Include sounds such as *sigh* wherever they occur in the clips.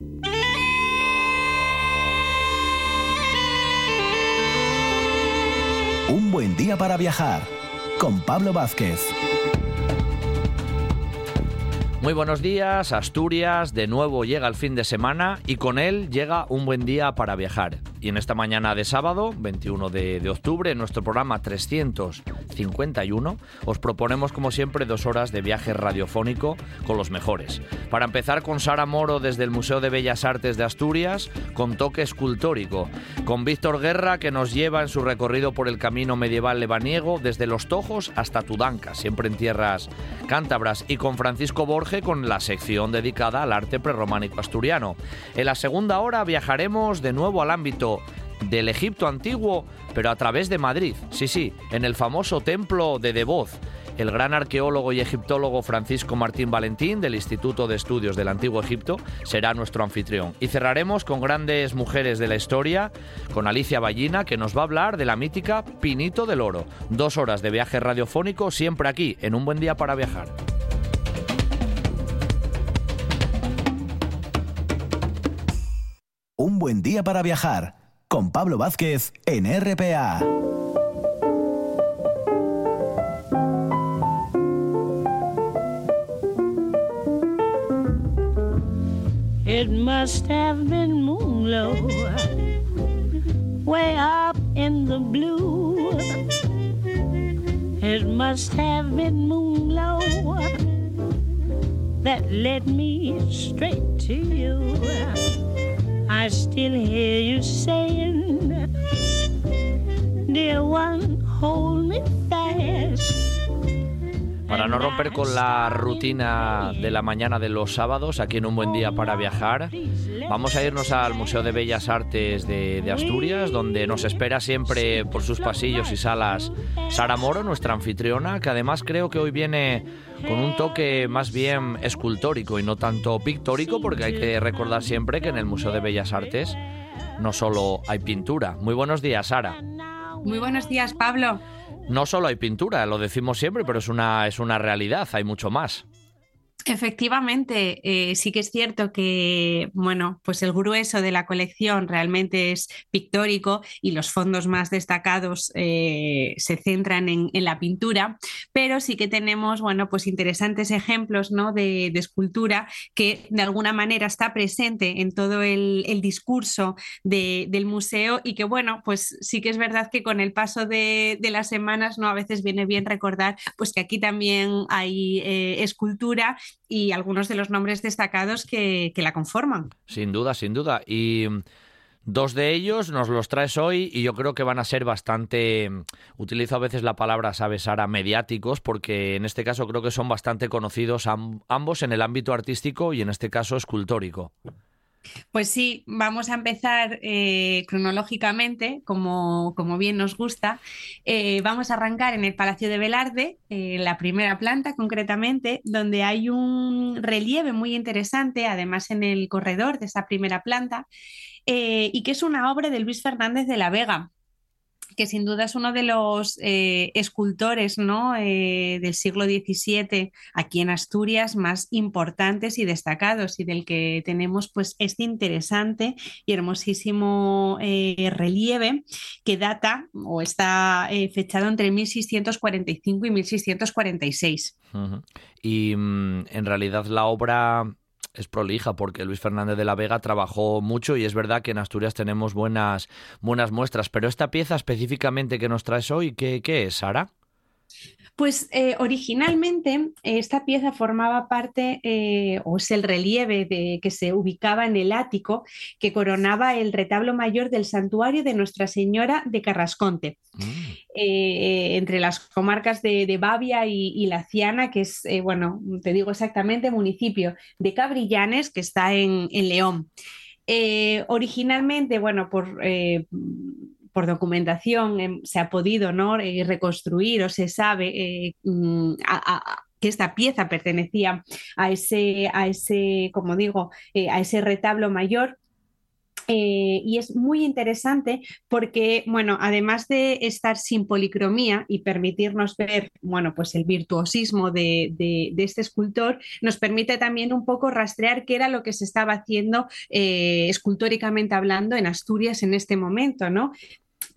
Un buen día para viajar con Pablo Vázquez. Muy buenos días, Asturias. De nuevo llega el fin de semana y con él llega un buen día para viajar. Y en esta mañana de sábado, 21 de, octubre, en nuestro programa 351, os proponemos como siempre dos horas de viaje radiofónico con los mejores. Para empezar con Sara Moro desde el Museo de Bellas Artes de Asturias, con toque escultórico. Con Víctor Guerra que nos lleva en su recorrido por el camino medieval lebaniego desde Los Tojos hasta Tudanca, siempre en tierras cántabras. Y con Francisco Borge con la sección dedicada al arte prerrománico asturiano. En la segunda hora viajaremos de nuevo al ámbito del Egipto antiguo, pero a través de Madrid. Sí, sí, en el famoso templo de Devoz. El gran arqueólogo y egiptólogo Francisco Martín Valentín del Instituto de Estudios del Antiguo Egipto será nuestro anfitrión. Y cerraremos con grandes mujeres de la historia, con Alicia Ballina, que nos va a hablar de la mítica Pinito del Oro. Dos horas de viaje radiofónico siempre aquí, en un buen día para viajar. Un buen día para viajar con Pablo Vázquez en RPA. It must have been moonlow, way up in the blue. It must have been moonlow that led me straight to you. I still hear you saying, Dear one, hold me fast. Para no romper con la rutina de la mañana de los sábados, aquí en un buen día para viajar, vamos a irnos al Museo de Bellas Artes de, Asturias, donde nos espera siempre por sus pasillos y salas Sara Moro, nuestra anfitriona, que además creo que hoy viene con un toque más bien escultórico y no tanto pictórico, porque hay que recordar siempre que en el Museo de Bellas Artes no solo hay pintura. Muy buenos días, Sara. Muy buenos días, Pablo. No solo hay pintura, lo decimos siempre, pero es una, es una realidad, hay mucho más. Efectivamente, eh, sí que es cierto que, bueno, pues el grueso de la colección realmente es pictórico y los fondos más destacados eh, se centran en, la pintura, pero sí que tenemos, bueno, pues interesantes ejemplos, ¿no? De, escultura que de alguna manera está presente en todo el, discurso de, del museo y que, bueno, pues sí que es verdad que con el paso de, de, las semanas, ¿no? A veces viene bien recordar, pues que aquí también hay eh, escultura y algunos de los nombres destacados que, que la conforman. Sin duda, sin duda. Y Dos de ellos nos los traes hoy y yo creo que van a ser bastante, utilizo a veces la palabra, sabes, Sara, mediáticos, porque en este caso creo que son bastante conocidos ambos en el ámbito artístico y en este caso escultórico. Pues sí, vamos a empezar eh, cronológicamente, como, como, bien nos gusta. Eh, vamos a arrancar en el Palacio de Velarde, eh, la primera planta concretamente, donde hay un relieve muy interesante, además en el corredor de esa primera planta, y que es una obra de Luis Fernández de la Vega que sin duda es uno de los eh, escultores ¿no? eh, del siglo XVII aquí en Asturias más importantes y destacados y del que tenemos pues este interesante y hermosísimo eh, relieve que data o está fechado entre 1645 y 1646. Uh -huh. Y mm, en realidad la obra es prolija porque Luis Fernández de la Vega trabajó mucho y es verdad que en Asturias tenemos buenas, buenas muestras. Pero esta pieza específicamente que nos traes hoy, ¿qué, qué es, Sara? Pues eh, originalmente eh, esta pieza formaba parte, eh, o es el relieve de, que se ubicaba en el ático, que coronaba el retablo mayor del santuario de Nuestra Señora de Carrasconte, mm. entre las comarcas de, de Bavia y, y, La Ciana, que es, bueno, te digo exactamente, municipio de Cabrillanes, que está en, en León. originalmente, bueno, por por documentación eh, se ha podido ¿no? eh, reconstruir o se sabe eh, mm, que esta pieza pertenecía a ese, a ese como digo, eh, a ese retablo mayor y es muy interesante porque, bueno, además de estar sin policromía y permitirnos ver, bueno, pues el virtuosismo de, este escultor, nos permite también un poco rastrear qué era lo que se estaba haciendo escultóricamente hablando en Asturias en este momento, ¿no?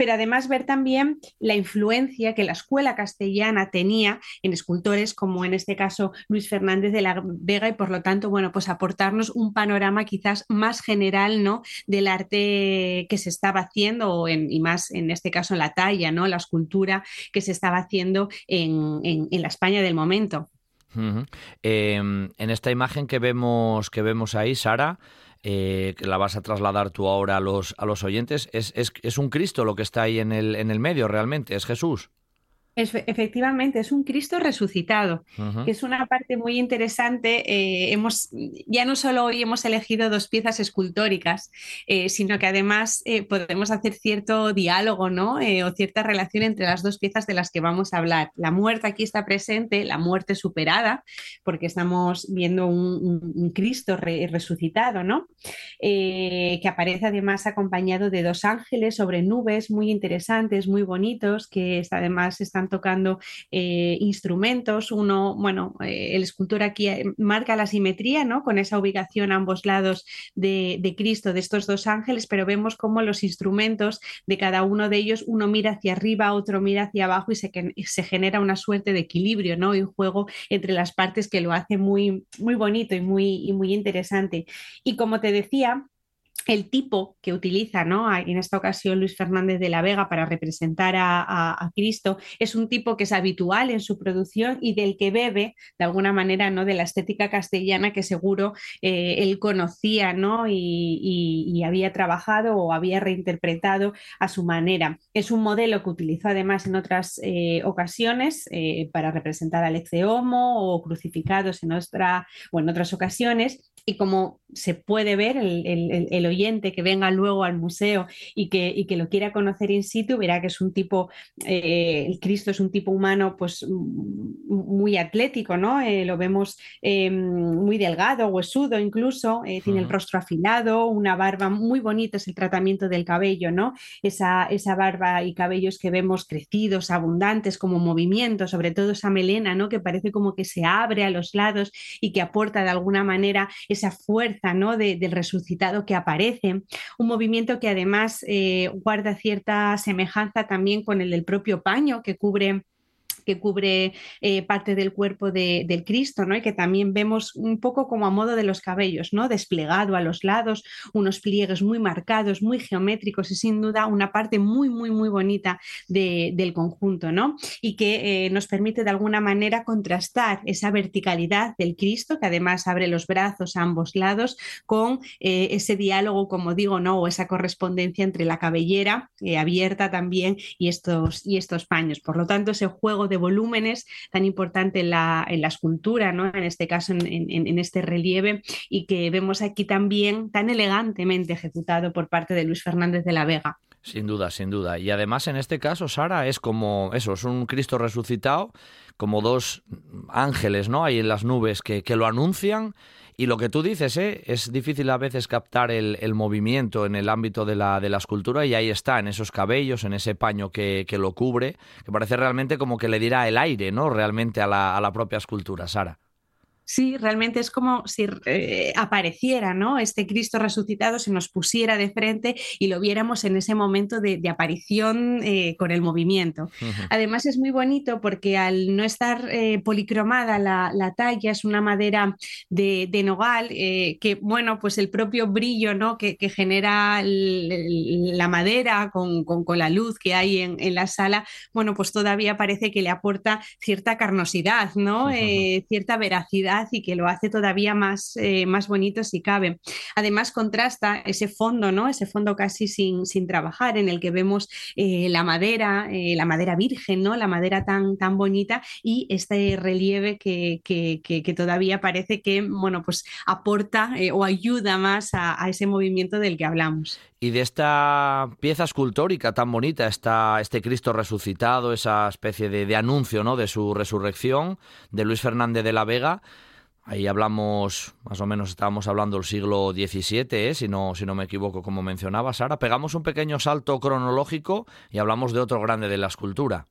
Pero además ver también la influencia que la escuela castellana tenía en escultores como en este caso Luis Fernández de la Vega y por lo tanto, bueno, pues aportarnos un panorama quizás más general, ¿no? Del arte que se estaba haciendo y más en este caso en la talla, ¿no? La escultura que se estaba haciendo en, la España del momento. Em, en esta imagen que vemos, que vemos ahí, Sara, eh, que la vas a trasladar tú ahora a los, a los oyentes, es, es, es un Cristo lo que está ahí en el, en el medio realmente, es Jesús efectivamente, es un Cristo resucitado, que es una parte muy interesante. Eh, hemos, ya no solo hoy hemos elegido dos piezas escultóricas, eh, sino que además eh, podemos hacer cierto diálogo ¿no? o cierta relación entre las dos piezas de las que vamos a hablar. La muerte aquí está presente, la muerte superada, porque estamos viendo un, Cristo resucitado, ¿no? que aparece además acompañado de dos ángeles sobre nubes muy interesantes, muy bonitos, que además están tocando eh, instrumentos. Uno, bueno, eh, el escultor aquí eh, marca la simetría, ¿no? Con esa ubicación a ambos lados de, Cristo, de estos dos ángeles, pero vemos cómo los instrumentos de cada uno de ellos, uno mira hacia arriba, otro mira hacia abajo y se, se genera una suerte de equilibrio, ¿no? Y un juego entre las partes que lo hace muy, muy bonito y muy, y muy interesante. Y como te decía, el tipo que utiliza ¿no? en esta ocasión Luis Fernández de la Vega para representar a, Cristo es un tipo que es habitual en su producción y del que bebe de alguna manera ¿no? de la estética castellana que seguro eh, él conocía ¿no? y, había trabajado o había reinterpretado a su manera. Es un modelo que utilizó además en otras eh, ocasiones eh, para representar al ex homo o crucificados en, otra, o en otras ocasiones y como se puede ver, el, oyente que venga luego al museo y que, que, lo quiera conocer in situ, verá que es un tipo, eh, el Cristo es un tipo humano pues muy atlético, ¿no? Eh, lo vemos eh, muy delgado, huesudo incluso, tiene el rostro afilado, una barba muy bonita, es el tratamiento del cabello, ¿no? Esa, esa barba y cabellos que vemos crecidos, abundantes, como movimiento, sobre todo esa melena, ¿no? Que parece como que se abre a los lados y que aporta de alguna manera esa fuerza ¿no? del resucitado que aparece, un movimiento que además eh, guarda cierta semejanza también con el del propio paño que cubre que cubre eh, parte del cuerpo de, del Cristo, ¿no? Y que también vemos un poco como a modo de los cabellos, ¿no? Desplegado a los lados, unos pliegues muy marcados, muy geométricos y sin duda una parte muy, muy, muy bonita del conjunto, ¿no? Y que eh, nos permite de alguna manera contrastar esa verticalidad del Cristo, que además abre los brazos a ambos lados, con eh, ese diálogo, como digo, ¿no? O esa correspondencia entre la cabellera abierta también y estos, y estos paños. Por lo tanto, ese juego de volúmenes tan importante en la, en escultura, ¿no? en este caso en, este relieve, y que vemos aquí también tan elegantemente ejecutado por parte de Luis Fernández de la Vega. Sin duda, sin duda. Y además en este caso, Sara, es como eso, es un Cristo resucitado, como dos ángeles, ¿no? Ahí en las nubes que, que lo anuncian y lo que tú dices, ¿eh? es difícil a veces captar el, movimiento en el ámbito de la, de la escultura y ahí está, en esos cabellos, en ese paño que, que lo cubre, que parece realmente como que le dirá el aire, ¿no? Realmente a la, a la propia escultura, Sara. Sí, realmente es como si eh, apareciera, ¿no? Este Cristo resucitado se nos pusiera de frente y lo viéramos en ese momento de, aparición eh, con el movimiento. Además es muy bonito porque al no estar eh, policromada la, talla, es una madera de, nogal, que bueno, pues el propio brillo, ¿no? Que, genera la madera con, la luz que hay en, la sala, bueno, pues todavía parece que le aporta cierta carnosidad, ¿no? cierta veracidad y que lo hace todavía más, eh, más bonito si cabe. Además, contrasta ese fondo, ¿no? Ese fondo casi sin, sin trabajar, en el que vemos eh, la madera, eh, la madera virgen, ¿no? La madera tan, tan bonita y este relieve que, que, todavía parece que, bueno, pues aporta o ayuda más a, ese movimiento del que hablamos. Y de esta pieza escultórica tan bonita, está este Cristo resucitado, esa especie de, de, anuncio ¿no? de su resurrección, de Luis Fernández de la Vega, Ahí hablamos, más o menos estábamos hablando del siglo XVII, ¿eh? si, no, si no me equivoco, como mencionaba Sara. Pegamos un pequeño salto cronológico y hablamos de otro grande de la escultura.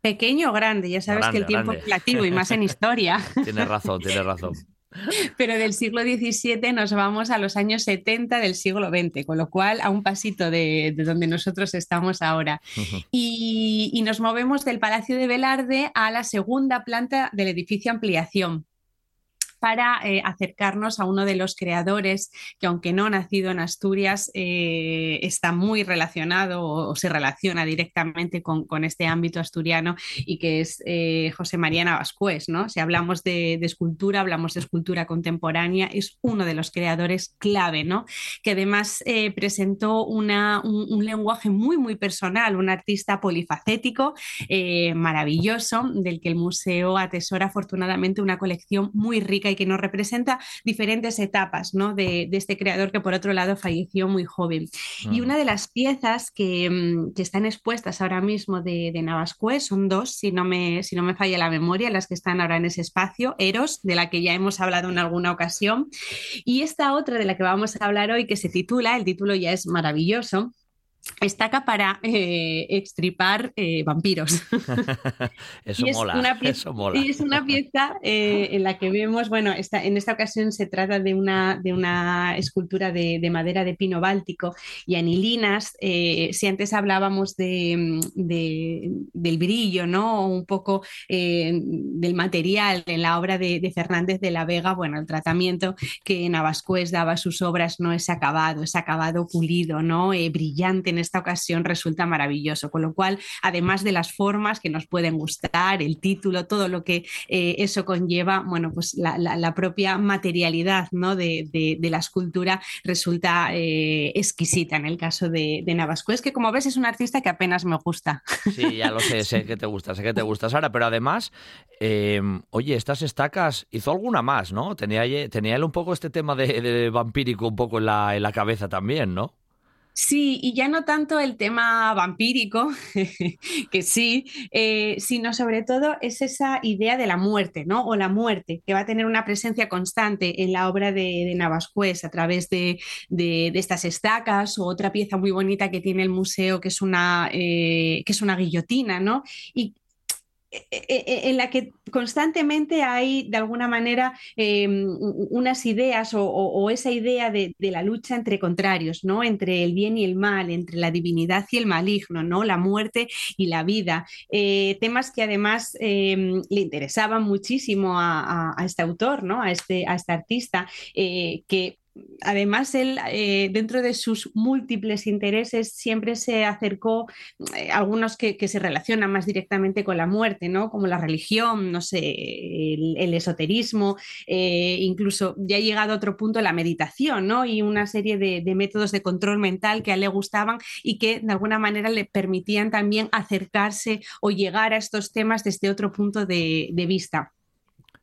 Pequeño o grande, ya sabes que el tiempo es relativo y más en historia. *laughs* tienes razón, tienes razón. *laughs* Pero del siglo XVII nos vamos a los años 70 del siglo XX, con lo cual a un pasito de, donde nosotros estamos ahora. y, y nos movemos del Palacio de Velarde a la segunda planta del edificio Ampliación para eh, acercarnos a uno de los creadores que, aunque no nacido en Asturias, eh, está muy relacionado o, se relaciona directamente con, este ámbito asturiano y que es eh, José María Navascués. ¿no? Si hablamos de, escultura, hablamos de escultura contemporánea, es uno de los creadores clave, ¿no? que además presentó una, un, lenguaje muy, muy personal, un artista polifacético, maravilloso, del que el museo atesora afortunadamente una colección muy rica y que nos representa diferentes etapas ¿no? de, este creador que por otro lado falleció muy joven. Y una de las piezas que, mm, que están expuestas ahora mismo de, de Navascué son dos, si no, me, si no me falla la memoria, las que están ahora en ese espacio, Eros, de la que ya hemos hablado en alguna ocasión, y esta otra de la que vamos a hablar hoy que se titula, el título ya es maravilloso, estaca para eh, extripar eh, vampiros. *laughs* eso, mola, una eso mola. Y es una pieza eh, en la que vemos, bueno, esta, en esta ocasión se trata de una, de una escultura de, madera de pino báltico y anilinas. si antes hablábamos de, del brillo, ¿no? un poco del material en la obra de, Fernández de la Vega, bueno, el tratamiento que Navascués daba a sus obras no es acabado, es acabado pulido, ¿no? brillante en esta ocasión resulta maravilloso, con lo cual, además de las formas que nos pueden gustar, el título, todo lo que eh, eso conlleva, bueno, pues la, propia materialidad ¿no? de, la escultura resulta eh, exquisita en el caso de, de Es que como ves es un artista que apenas me gusta. Sí, ya lo sé, *laughs* sé que te gusta, sé que te gusta, Sara, pero además, eh, oye, estas estacas, hizo alguna más, ¿no? Tenía, tenía él un poco este tema de, vampírico un poco en la, en la cabeza también, ¿no? Sí, y ya no tanto el tema vampírico, *laughs* que sí, eh, sino sobre todo es esa idea de la muerte, ¿no? O la muerte, que va a tener una presencia constante en la obra de, de Navascués a través de, estas estacas o otra pieza muy bonita que tiene el museo, que es una, eh, que es una guillotina, ¿no? Y en la que constantemente hay de alguna manera em, unas ideas o, esa idea de, la lucha entre contrarios, ¿no? entre el bien y el mal, entre la divinidad y el maligno, ¿no? la muerte y la vida. Eh, temas que además em, le interesaban muchísimo a, este autor, ¿no? a, este, a este artista, eh, que además, él, eh, dentro de sus múltiples intereses, siempre se acercó eh, algunos que, se relacionan más directamente con la muerte, ¿no? Como la religión, no sé, el, esoterismo, eh, incluso ya ha llegado a otro punto la meditación, ¿no? Y una serie de, métodos de control mental que a él le gustaban y que de alguna manera le permitían también acercarse o llegar a estos temas desde otro punto de vista.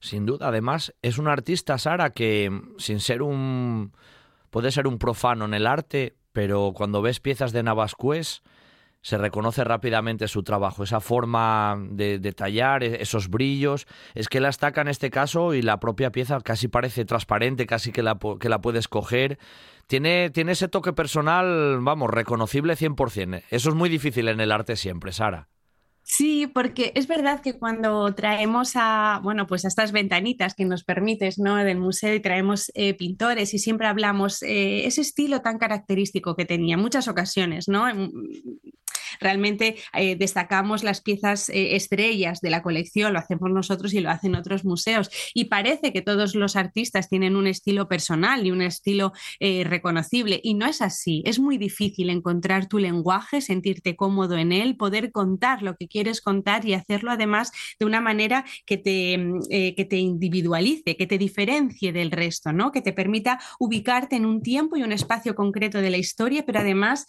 Sin duda, además, es un artista, Sara, que sin ser un... puede ser un profano en el arte, pero cuando ves piezas de Navascués se reconoce rápidamente su trabajo, esa forma de, tallar, e, esos brillos. Es que la estaca en este caso y la propia pieza casi parece transparente, casi que la, que la puedes coger. Tiene, tiene ese toque personal, vamos, reconocible 100%. Eso es muy difícil en el arte siempre, Sara. Sí, porque es verdad que cuando traemos a, bueno, pues a estas ventanitas que nos permites, ¿no? Del museo y traemos eh, pintores y siempre hablamos eh, ese estilo tan característico que tenía en muchas ocasiones, ¿no? Realmente eh, destacamos las piezas eh, estrellas de la colección, lo hacemos nosotros y lo hacen otros museos. Y parece que todos los artistas tienen un estilo personal y un estilo eh, reconocible. Y no es así. Es muy difícil encontrar tu lenguaje, sentirte cómodo en él, poder contar lo que quieres contar y hacerlo además de una manera que te, que te individualice, que te diferencie del resto, ¿no? que te permita ubicarte en un tiempo y un espacio concreto de la historia, pero además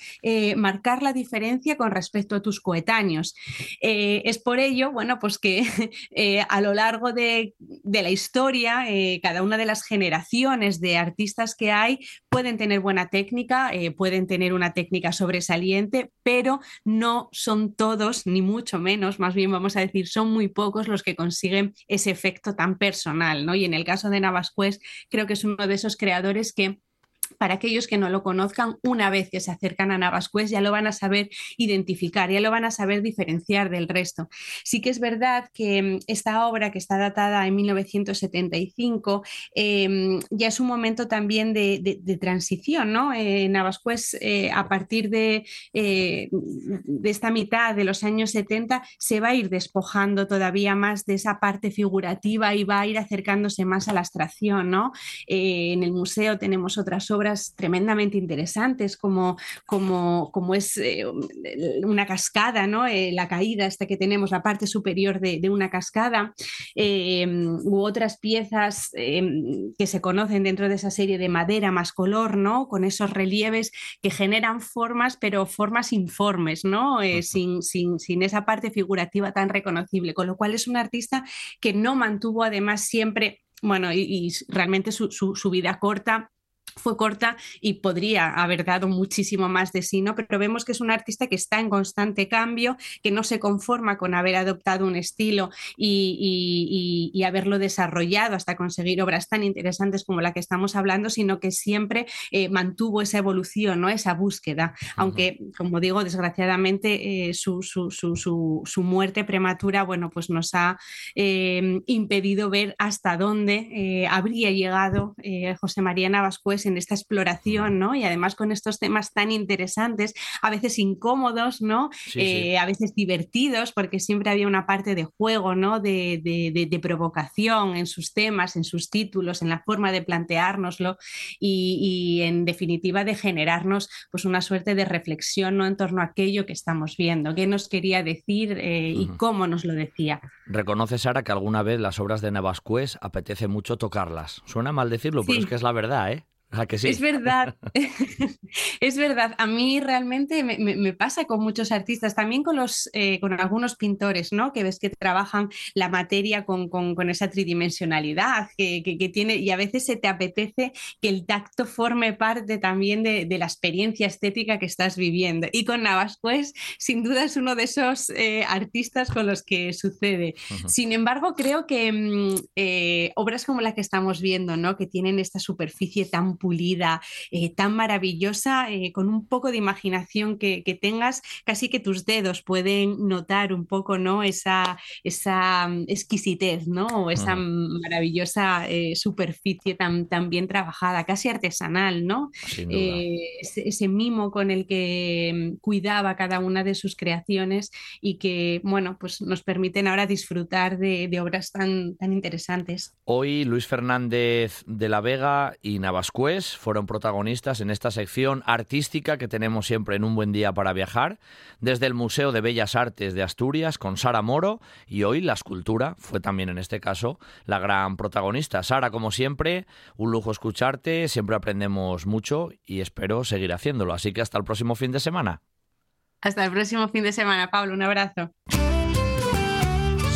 marcar la diferencia con respecto a tus coetáneos. Eh, es por ello, bueno, pues que *laughs* eh, a lo largo de, la historia, cada una de las generaciones de artistas que hay pueden tener buena técnica, pueden tener una técnica sobresaliente, pero no son todos, ni mucho menos, más bien vamos a decir, son muy pocos los que consiguen ese efecto tan personal, ¿no? Y en el caso de Navascués, creo que es uno de esos creadores que para aquellos que no lo conozcan, una vez que se acercan a Navascués ya lo van a saber identificar, ya lo van a saber diferenciar del resto. Sí que es verdad que mm, esta obra, que está datada en 1975, em, ya es un momento también de, transición, ¿no? Eh, Navascués, eh, a partir de, eh, de esta mitad de los años 70, se va a ir despojando todavía más de esa parte figurativa y va a ir acercándose más a la abstracción, ¿no? en el museo tenemos otras obras tremendamente interesantes como, como, como es eh, una cascada, ¿no? Eh, la caída hasta que tenemos la parte superior de, una cascada, em, u otras piezas em, que se conocen dentro de esa serie de madera más color, ¿no? con esos relieves que generan formas, pero formas informes, ¿no? Eh, sin, sin, sin esa parte figurativa tan reconocible, con lo cual es un artista que no mantuvo además siempre bueno, y, realmente su, su, vida corta fue corta y podría haber dado muchísimo más de sí, ¿no? Pero vemos que es un artista que está en constante cambio, que no se conforma con haber adoptado un estilo y, haberlo desarrollado hasta conseguir obras tan interesantes como la que estamos hablando, sino que siempre eh, mantuvo esa evolución, ¿no? Esa búsqueda, aunque, como digo, desgraciadamente eh, su, su, muerte prematura, bueno, pues nos ha eh, impedido ver hasta dónde habría llegado José María Navascués en esta exploración, ¿no? Y además con estos temas tan interesantes, a veces incómodos, ¿no? Eh, a veces divertidos, porque siempre había una parte de juego, ¿no? De, provocación en sus temas, en sus títulos, en la forma de planteárnoslo y, en definitiva de generarnos pues una suerte de reflexión, ¿no? En torno a aquello que estamos viendo, qué nos quería decir eh, y cómo nos lo decía. Reconoce, Sara, que alguna vez las obras de Navascués apetece mucho tocarlas. Suena mal decirlo, pero es que es la verdad, ¿eh? Es verdad, *laughs* es verdad. A mí realmente me, pasa con muchos artistas, también con, los, eh, con algunos pintores, ¿no? Que ves que trabajan la materia con, esa tridimensionalidad que, tiene y a veces se te apetece que el tacto forme parte también de, la experiencia estética que estás viviendo. Y con Navascués, sin duda, es uno de esos eh, artistas con los que sucede. Sin embargo, creo que mm, eh, obras como la que estamos viendo, ¿no? Que tienen esta superficie tan pulida, eh, tan maravillosa, eh, con un poco de imaginación que, tengas, casi que tus dedos pueden notar un poco ¿no? esa, esa mm, exquisitez, ¿no? O esa maravillosa eh, superficie tan, tan, bien trabajada, casi artesanal, ¿no? Ese, mimo con el que mm, cuidaba cada una de sus creaciones y que, bueno, pues nos permiten ahora disfrutar de, de obras tan, tan interesantes. Hoy Luis Fernández de la Vega y Fueron protagonistas en esta sección artística que tenemos siempre en Un Buen Día para Viajar, desde el Museo de Bellas Artes de Asturias con Sara Moro y hoy la escultura fue también en este caso la gran protagonista. Sara, como siempre, un lujo escucharte, siempre aprendemos mucho y espero seguir haciéndolo. Así que hasta el próximo fin de semana. Hasta el próximo fin de semana, Pablo. Un abrazo.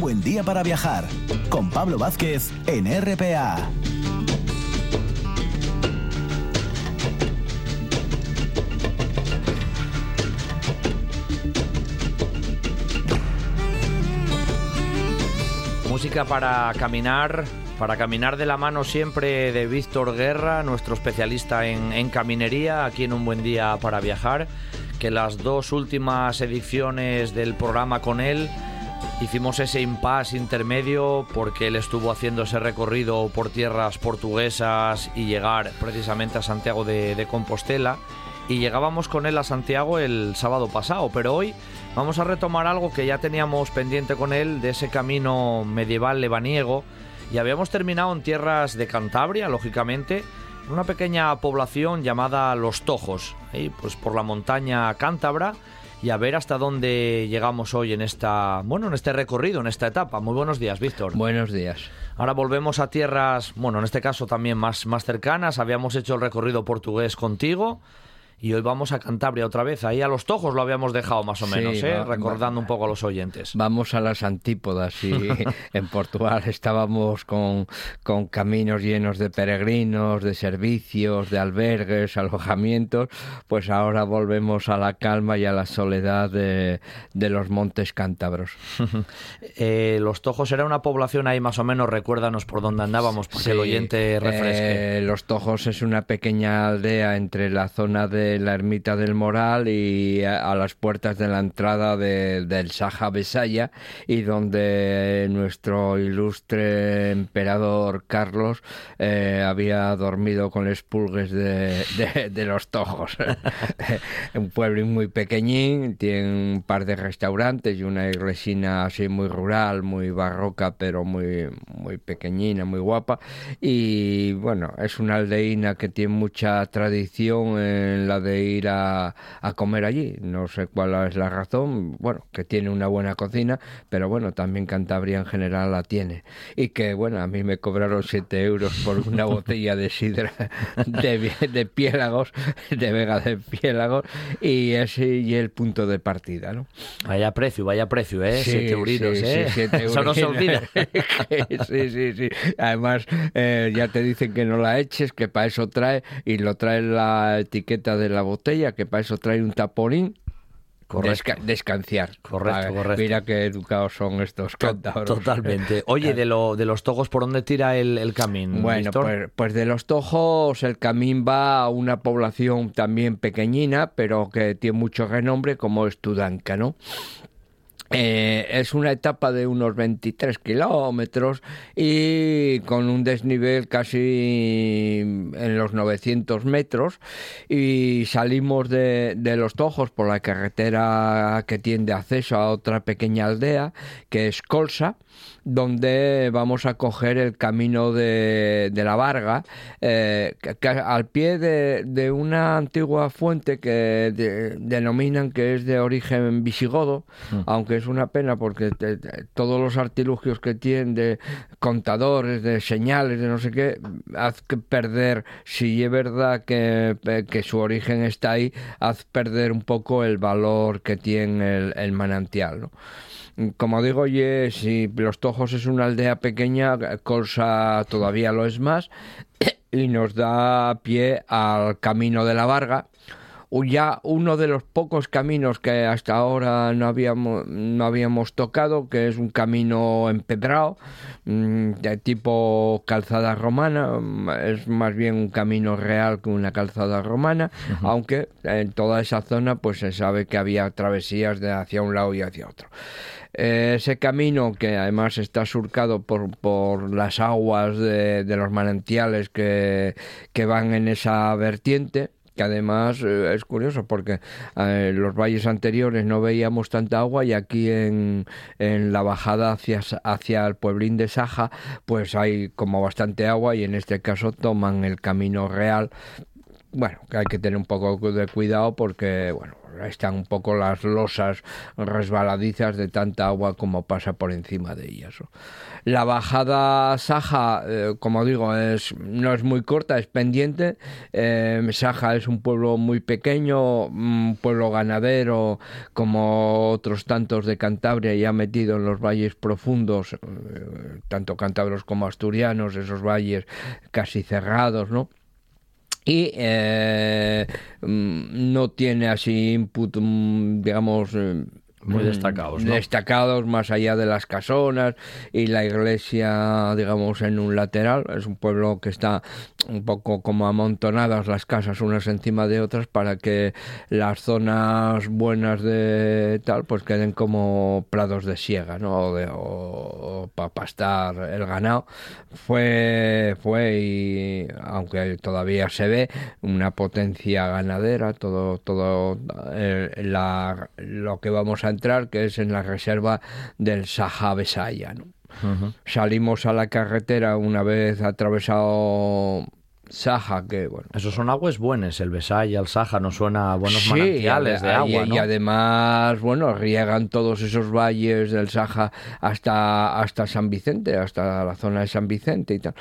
Día para viajar con Pablo Vázquez en RPA. Música para caminar, para caminar de la mano siempre de Víctor Guerra, nuestro especialista en, en, caminería, aquí en Un Buen Día para Viajar, que las dos últimas ediciones del programa con él Hicimos ese impasse intermedio porque él estuvo haciendo ese recorrido por tierras portuguesas y llegar precisamente a Santiago de, Compostela. Y llegábamos con él a Santiago el sábado pasado, pero hoy vamos a retomar algo que ya teníamos pendiente con él de ese camino medieval lebaniego. Y habíamos terminado en tierras de Cantabria, lógicamente, una pequeña población llamada Los Tojos, pues por la montaña cántabra y a ver hasta dónde llegamos hoy en esta, bueno, en este recorrido, en esta etapa. Muy buenos días, Víctor. Buenos días. Ahora volvemos a tierras, bueno, en este caso también más, más cercanas. Habíamos hecho el recorrido portugués contigo y hoy vamos a Cantabria otra vez. Ahí a los tojos lo habíamos dejado más o menos, Sí, ¿eh? va- recordando va- un poco a los oyentes. Vamos a las antípodas y *laughs* en Portugal estábamos con, con caminos llenos de peregrinos, de servicios, de albergues, alojamientos, pues ahora volvemos a la calma y a la soledad de, de los montes cántabros. *laughs* Eh, los tojos era una población ahí más o menos, recuérdanos por dónde andábamos, para que el Sí, oyente refresque. eh, Los Tojos es una pequeña aldea entre la zona de la ermita del Moral y a, a las puertas de la entrada de- del Saja Besaya y donde nuestro ilustre emperador Carlos eh, había dormido con los pulgues de, de- de los Tojos. *laughs* un pueblo muy pequeñín, tiene un par de restaurantes y una iglesina así muy rural, muy barroca, pero muy, muy pequeñina, muy guapa. Y bueno, es una aldeína que tiene mucha tradición en la de ir a, a comer allí. No sé cuál es la razón, bueno, que tiene una buena cocina, pero bueno, también Cantabria en general la tiene. Y que bueno, a mí me cobraron 7 euros por una *laughs* botella de sidra de, de piélagos, de vega de piélagos, y ese y el punto de partida, ¿no? Vaya precio, vaya precio, ¿eh? Sí, Siete euritos, sí, ¿eh? sí, *laughs* Eso no se olvida. *laughs* sí, sí, sí. Además, eh, ya te dicen que no la eches, que para eso trae, y lo trae la etiqueta de la botella, que para eso trae un taponín. Correcto. Desca- descanciar. Correcto, correcto. Mira qué educados son estos cántabros. Totalmente. *laughs* Oye, de, lo, de los tojos, ¿por dónde tira el, el camino? Bueno, pues, pues de los tojos el camín va a una población también pequeñina, pero que tiene mucho renombre, como es Tudanca, ¿no? Eh, es una etapa de unos 23 kilómetros y con un desnivel casi en los 900 metros. Y salimos de, de los Tojos por la carretera que tiende acceso a otra pequeña aldea que es Colsa donde vamos a coger el camino de, de la Varga, eh, que- que al pie de, de una antigua fuente que de- denominan que es de origen visigodo, aunque es una pena porque te- te- todos los artilugios que tienen de contadores, de señales, de no sé qué, haz que perder, si es verdad que, que su origen está ahí, haz perder un poco el valor que tiene el, el manantial, ¿no? Como digo, oye, si Los Tojos es una aldea pequeña, Colsa todavía lo es más, *coughs* y nos da pie al Camino de la Varga, ya uno de los pocos caminos que hasta ahora no habíamos, no habíamos tocado, que es un camino empedrado, mm, de tipo calzada romana, mm, es más bien un camino real que una calzada romana, aunque en toda esa zona pues se sabe que había travesías de hacia un lado y hacia otro. Eh, ese camino que además está surcado por, por las aguas de, de los manantiales que, que van en esa vertiente, que además eh, es curioso porque eh, en los valles anteriores no veíamos tanta agua y aquí en, en la bajada hacia, hacia el pueblín de Saja pues hay como bastante agua y en este caso toman el camino real bueno, que hay que tener un poco de cuidado porque, bueno, están un poco las losas resbaladizas de tanta agua como pasa por encima de ellas. La bajada Saja, eh, como digo, es, no es muy corta, es pendiente. Eh, Saja es un pueblo muy pequeño, un pueblo ganadero, como otros tantos de Cantabria, ya metido en los valles profundos, eh, tanto cántabros como asturianos, esos valles casi cerrados, ¿no? Y eh, mm, no tiene así input, mm, digamos, eh, Muy mm, destacados, ¿no? Destacados más allá de las casonas y la iglesia, digamos, en un lateral. Es un pueblo que está un poco como amontonadas las casas unas encima de otras para que las zonas buenas de tal pues queden como prados de siega, ¿no? O, de, o para pastar el ganado. Fue, fue y aunque todavía se ve una potencia ganadera, todo, todo eh, la, lo que vamos a entrar, que es en la reserva del Saja Besaya. ¿no? Ujú. Salimos a la carretera una vez atravesado Saja, que bueno. Esos son aguas buenas, el Besaya, el Saja, nos suena a buenos Sí, manantiales de y- agua, ¿no? Y además, bueno, riegan todos esos valles del Saja hasta, hasta San Vicente, hasta la zona de San Vicente y tal,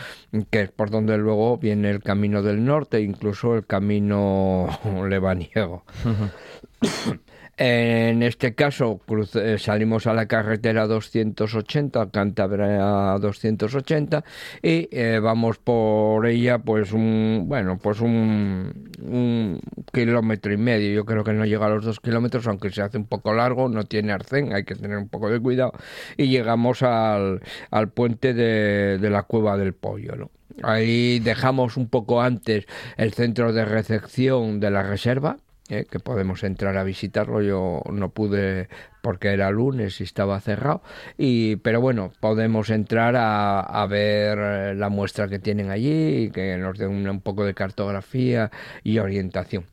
que es por donde luego viene el camino del norte, incluso el camino *laughs* lebaniego. En este caso cruz- eh, salimos a la carretera 280, Cantabria 280 y eh, vamos por ella pues un bueno pues un, un kilómetro y medio. Yo creo que no llega a los dos kilómetros, aunque se hace un poco largo, no tiene arcén, hay que tener un poco de cuidado y llegamos al, al puente de, de la cueva del pollo, ¿no? Ahí dejamos un poco antes el centro de recepción de la reserva, eh, que podemos entrar a visitarlo. Yo no pude porque era lunes y estaba cerrado. Y, pero bueno, podemos entrar a, ver eh, la muestra que tienen allí y que nos den un, un poco de cartografía y orientación.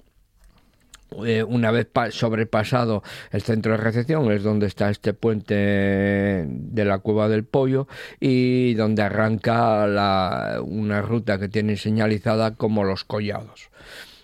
Eh, una vez pa- sobrepasado el centro de recepción es donde está este puente de la cueva del pollo y donde arranca la- una ruta que tiene señalizada como los collados.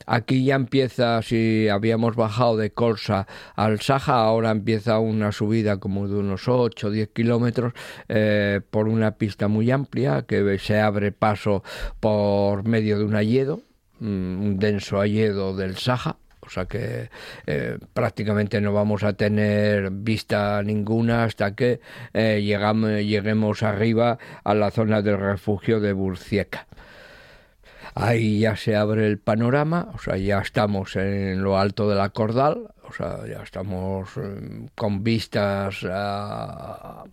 Aquí ya empieza, si habíamos bajado de Corsa al Saja, ahora empieza una subida como de unos 8 o 10 kilómetros eh, por una pista muy amplia que se abre paso por medio de un hayedo, mm, un denso hayedo del Saja. O sea que eh, prácticamente no vamos a tener vista ninguna hasta que eh, llegamos, lleguemos arriba a la zona del refugio de Burcieca. Ahí ya se abre el panorama, o sea, ya estamos en lo alto de la cordal, o sea, ya estamos eh, con vistas a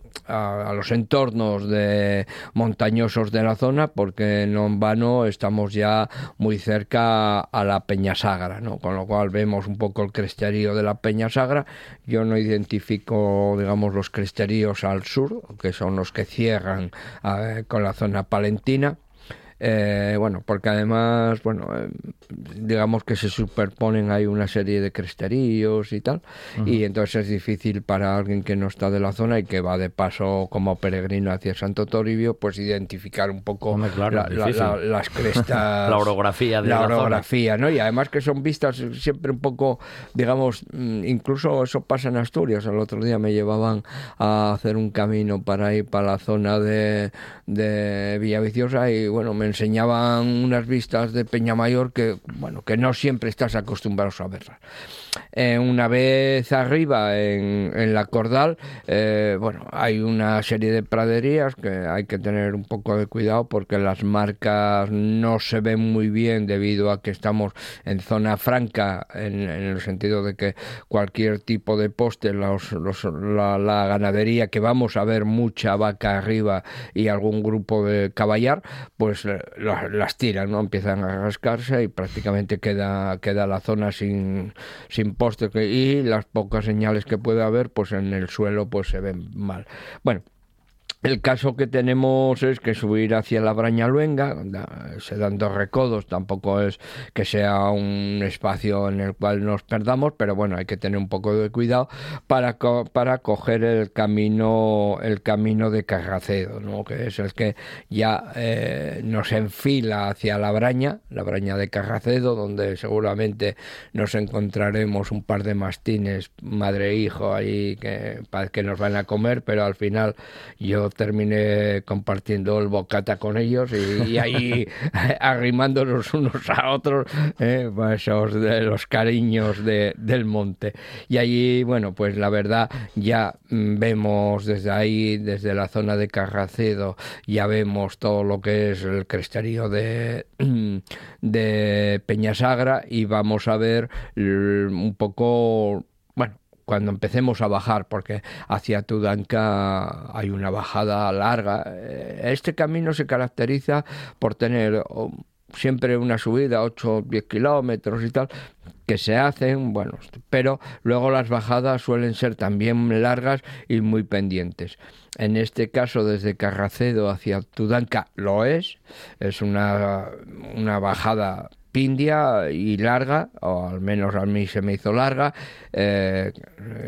los entornos de montañosos de la zona, porque no en vano estamos ya muy cerca a la Peña Sagra, ¿no? Con lo cual vemos un poco el cresterío de la Peña Sagra. Yo no identifico, digamos, los cresteríos al sur, que son los que cierran eh, con la zona palentina. Eh, bueno, porque además, bueno, eh, digamos que se superponen ahí una serie de cresteríos y tal, y entonces es difícil para alguien que no está de la zona y que va de paso como peregrino hacia Santo Toribio, pues identificar un poco claro, la- la- difícil. la- las crestas, *laughs* La orografía de la la zona. orografía, ¿no? Y además que son vistas siempre un poco, digamos, mm, incluso eso pasa en Asturias. El otro día me llevaban a hacer un camino para ir para la zona de, de Villaviciosa y bueno, me enseñaban unas vistas de Peñamayor que, bueno, que no siempre estás acostumbrado a verlas. Eh, una vez arriba en, en la Cordal, eh, bueno, hay una serie de praderías que hay que tener un poco de cuidado porque las marcas no se ven muy bien debido a que estamos en zona franca, en, en el sentido de que cualquier tipo de poste, los- los- la, la ganadería, que vamos a ver mucha vaca arriba y algún grupo de caballar, pues eh, la- las tiran, ¿no? Empiezan a rascarse y prácticamente queda, queda la zona sin, sin poste que- y las pocas señales que puede haber, pues en el suelo pues se ven mal. Bueno, el caso que tenemos es que subir hacia la Braña Luenga, da- se dan dos recodos, tampoco es que sea un espacio en el cual nos perdamos, pero bueno, hay que tener un poco de cuidado para, co- para coger el camino, el camino de Carracedo, ¿no? que es el que ya eh, nos enfila hacia la Braña, la Braña de Carracedo, donde seguramente nos encontraremos un par de mastines, madre e ahí que, que nos van a comer, pero al final yo terminé compartiendo el bocata con ellos y, y ahí *laughs* arrimándonos unos a otros, eh, pues esos de los cariños de- del monte. Y allí, bueno, pues la verdad ya mm, vemos desde ahí, desde la zona de Carracedo, ya vemos todo lo que es el cresterío de, de Peñasagra y vamos a ver un poco cuando empecemos a bajar, porque hacia Tudanca hay una bajada larga. Eh, Este camino se caracteriza por tener oh, siempre una subida, 8 o 10 kilómetros y tal, que se hacen, bueno, pero luego las bajadas suelen ser también largas y muy pendientes. En este caso, desde Carracedo hacia Tudanca lo es, es una, una bajada pindia y larga, o al menos a mí se me hizo larga, eh,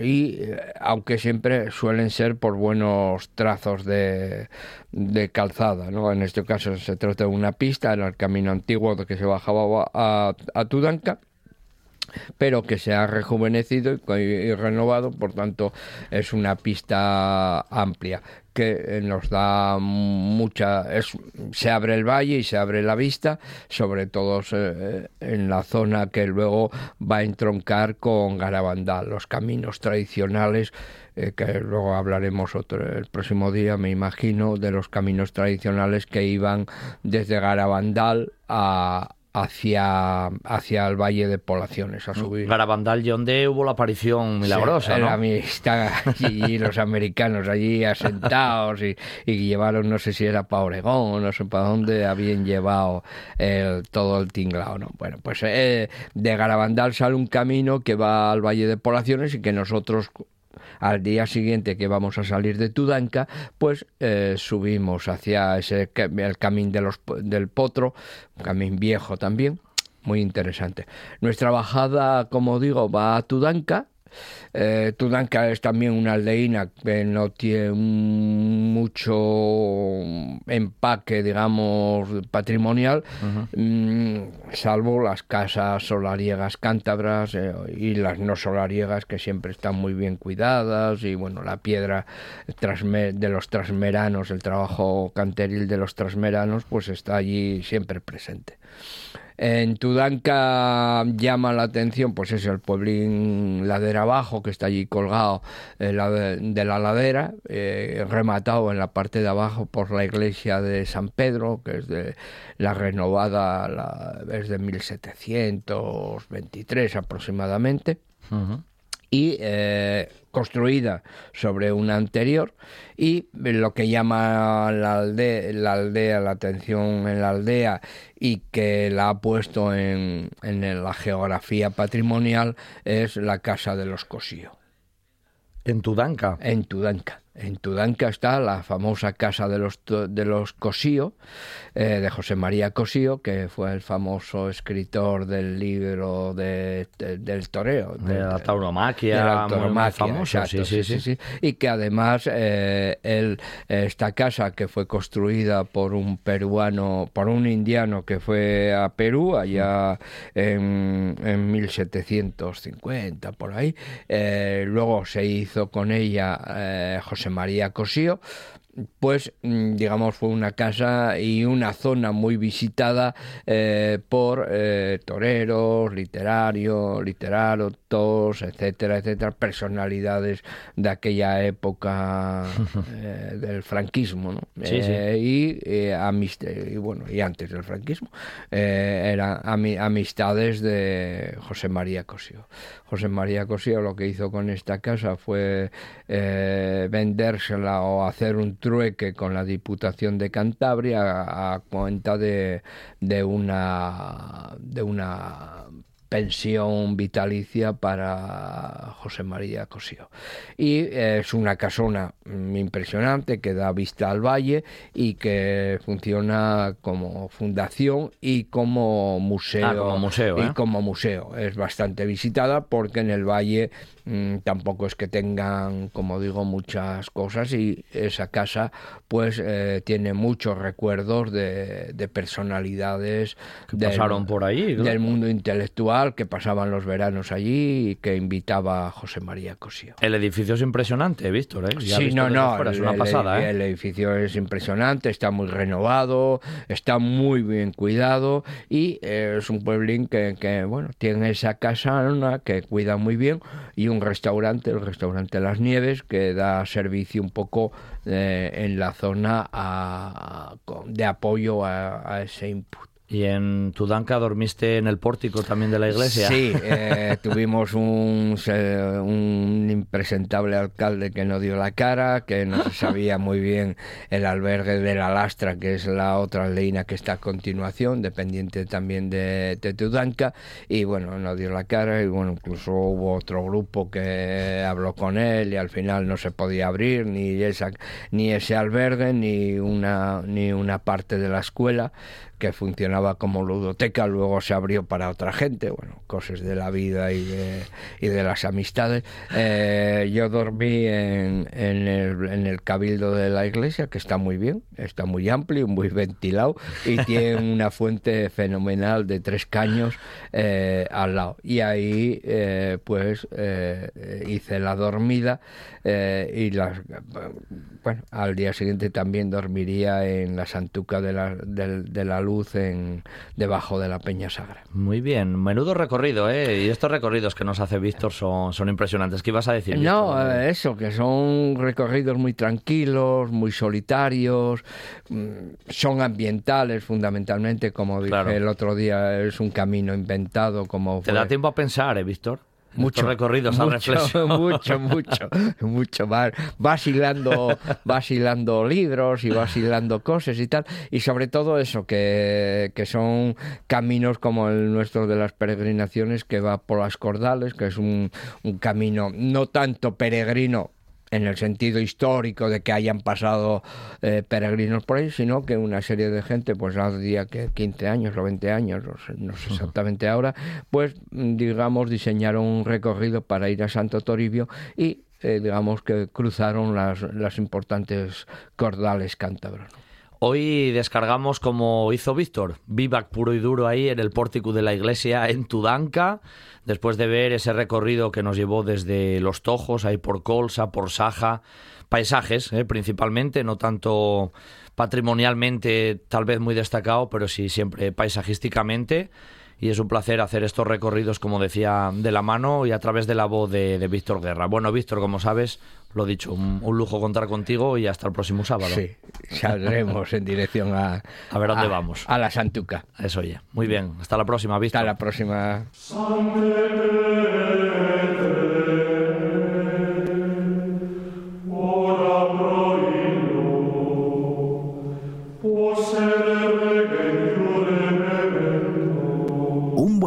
y eh, aunque siempre suelen ser por buenos trazos de, de calzada, ¿no? En este caso se trata de una pista, era el camino antiguo que se bajaba a, a Tudanca pero que se ha rejuvenecido y, renovado, por tanto es una pista amplia que eh, nos da mucha es, se abre el valle y se abre la vista sobre todo eh, en la zona que luego va a entroncar con Garabandal los caminos tradicionales eh, que luego hablaremos otro, el próximo día me imagino de los caminos tradicionales que iban desde Garabandal a hacia, hacia el Valle de Poblaciones a subir. Garabandal, donde hubo la aparición milagrosa, Sí, allí los americanos allí asentados y, y llevaron, no sé si era para Oregón no sé para dónde, habían llevado el- todo el tinglao, ¿no? Bueno, pues eh, de Garabandal sale un camino que va al Valle de Poblaciones y que nosotros al día siguiente que vamos a salir de Tudanca, pues eh, subimos hacia ese el camino de del Potro, un camino viejo también, muy interesante. Nuestra bajada, como digo, va a Tudanca. Eh, Tudanca es también una aldeína que no tiene mucho empaque, digamos, patrimonial, mm, salvo las casas solariegas cántabras eh, y las no solariegas que siempre están muy bien cuidadas y bueno, la piedra de los trasmeranos, el trabajo canteril de los trasmeranos, pues está allí siempre presente. En Tudanca llama la atención, pues es el pueblín ladera abajo que está allí colgado eh, de, la ladera, eh, rematado en la parte de abajo por la iglesia de San Pedro, que es de la renovada, la, es de 1723 aproximadamente Ujú. Y eh, construida sobre una anterior y lo que llama la aldea, la aldea la atención en la aldea y que la ha puesto en, en la geografía patrimonial es la casa de los Cosío En Tudanca. en Tudanca. En Tudanca está la famosa casa de los, de los Cosío, eh, de José María Cosío, que fue el famoso escritor del libro de, de- del toreo. De la tauromaquia, de la tauromaquia, famoso, exacto, sí, sí, sí. Y que además eh, él, esta casa que fue construida por un peruano, por un indiano que fue a Perú allá en, en 1750, por ahí, eh, luego se hizo con ella eh, María Cosío, pues mm, digamos fue una casa y una zona muy visitada eh, por eh, toreros, literarios, literatos, etcétera, etcétera, personalidades de aquella época *laughs* eh, del franquismo, ¿no? Sí, sí. Eh, y, eh, amist- y bueno y antes del franquismo eran ami- amistades de José María Cosío. José María Cosío lo que hizo con esta casa fue vendérsela o hacer un trueque con la Diputación de Cantabria a, cuenta de, de una de una pensión vitalicia para José María Cosío. Y eh, es una casona impresionante que da vista al valle y que funciona como fundación y como museo. Ah, como museo, y ¿eh? como museo. Es bastante visitada porque en el valle mm, tampoco es que tengan, como digo, muchas cosas y esa casa pues eh, tiene muchos recuerdos de, de personalidades Que del- pasaron por ahí, del mundo intelectual que pasaban los veranos allí y que invitaba a José María Cosío. El edificio es impresionante, Víctor, ¿eh? Ya Sí, visto no, no, fuera, es el, una el- pasada, ¿eh? el edificio es impresionante, está muy renovado, está muy bien cuidado y eh, es un pueblín que, que, bueno, tiene esa casona que cuida muy bien y un restaurante, el restaurante Las Nieves, que da servicio un poco eh, en la zona a- a- con- de apoyo a, a ese input. ¿Y en Tudanca dormiste en el pórtico también de la iglesia? Sí, *laughs* eh, tuvimos un, un impresentable alcalde que no dio la cara, que no se sabía muy bien el albergue de la Lastra, que es la otra aldeína que está a continuación, dependiente también de, de Tudanca, y bueno, no dio la cara, y bueno, incluso hubo otro grupo que habló con él y al final no se podía abrir ni esa ni ese albergue ni una ni una parte de la escuela que funcionaba como ludoteca, luego se abrió para otra gente, bueno, cosas de la vida y de, y de las amistades. Eh, yo dormí en, en, el, en el cabildo de la iglesia, que está muy bien, está muy amplio, muy ventilado y tiene *laughs* una fuente fenomenal de tres caños eh, al lado. Y ahí, eh, pues, eh, hice la dormida eh, y las, bueno, al día siguiente también dormiría en la Santuca de la, de, de la Luz en, debajo de la Peña Sagra. Muy bien, menudo recorrido, ¿eh? Y estos recorridos que nos hace Víctor son, son impresionantes. ¿Qué ibas a decir? No, Víctor? eh, eso, que son recorridos muy tranquilos, muy solitarios, mm, son ambientales fundamentalmente, como dije Claro. el otro día, es un camino inventado como Te fue- da tiempo a pensar, ¿eh, Víctor? Mucho recorridos a mucho, reflexión. *laughs* mucho mucho mucho hilando *laughs* vas hilando libros y vas hilando cosas y tal y sobre todo eso que, que son caminos como el nuestro de las peregrinaciones que va por las cordales que es un, un camino no tanto peregrino en el sentido histórico de que hayan pasado eh, peregrinos por ahí, sino que una serie de gente, pues día que 15 años o 20 años, no sé, no sé exactamente ahora, pues digamos diseñaron un recorrido para ir a Santo Toribio y eh, digamos que cruzaron las, las importantes cordales cántabros. ¿no? Hoy descargamos como hizo Víctor, vivac puro y duro ahí en el pórtico de la iglesia en Tudanca, después de ver ese recorrido que nos llevó desde Los Tojos, ahí por Colsa, por Saja, paisajes eh, principalmente, no tanto patrimonialmente tal vez muy destacado, pero sí siempre paisajísticamente. Y es un placer hacer estos recorridos, como decía, de la mano y a través de la voz de, de Víctor Guerra. Bueno, Víctor, como sabes, lo dicho, un, un lujo contar contigo y hasta el próximo sábado. Sí, saldremos en dirección a, A ver dónde vamos. A la Santuca. Eso oye. Muy bien. Hasta la próxima, Víctor. Hasta la próxima.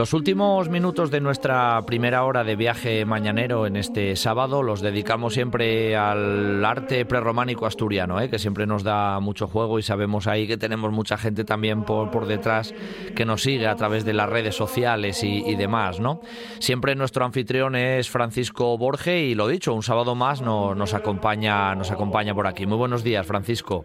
Los últimos minutos de nuestra primera hora de viaje mañanero en este sábado los dedicamos siempre al arte prerrománico asturiano, ¿eh? que siempre nos da mucho juego y sabemos ahí que tenemos mucha gente también por, por detrás que nos sigue a través de las redes sociales y, demás. ¿no? Siempre nuestro anfitrión es Francisco Borge y lo dicho, un sábado más no- nos, acompaña, nos acompaña por aquí. Muy buenos días, Francisco.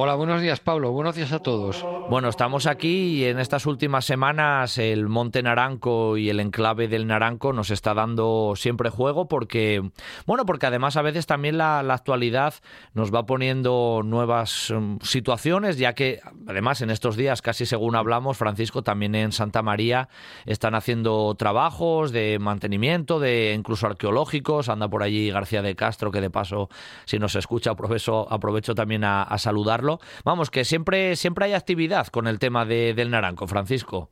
Hola, buenos días Pablo, buenos días a todos. Bueno, estamos aquí y en estas últimas semanas el Monte Naranco y el enclave del Naranco nos está dando siempre juego porque, bueno, porque además a veces también la, la actualidad nos va poniendo nuevas mm, situaciones, ya que además en estos días, casi según hablamos, Francisco, también en Santa María están haciendo trabajos de mantenimiento, de incluso arqueológicos, anda por allí García de Castro, que de paso, si nos escucha, aprovecho, aprovecho también a saludarlo. Vamos, que siempre, siempre hay actividad con el tema de- del Naranco, Francisco.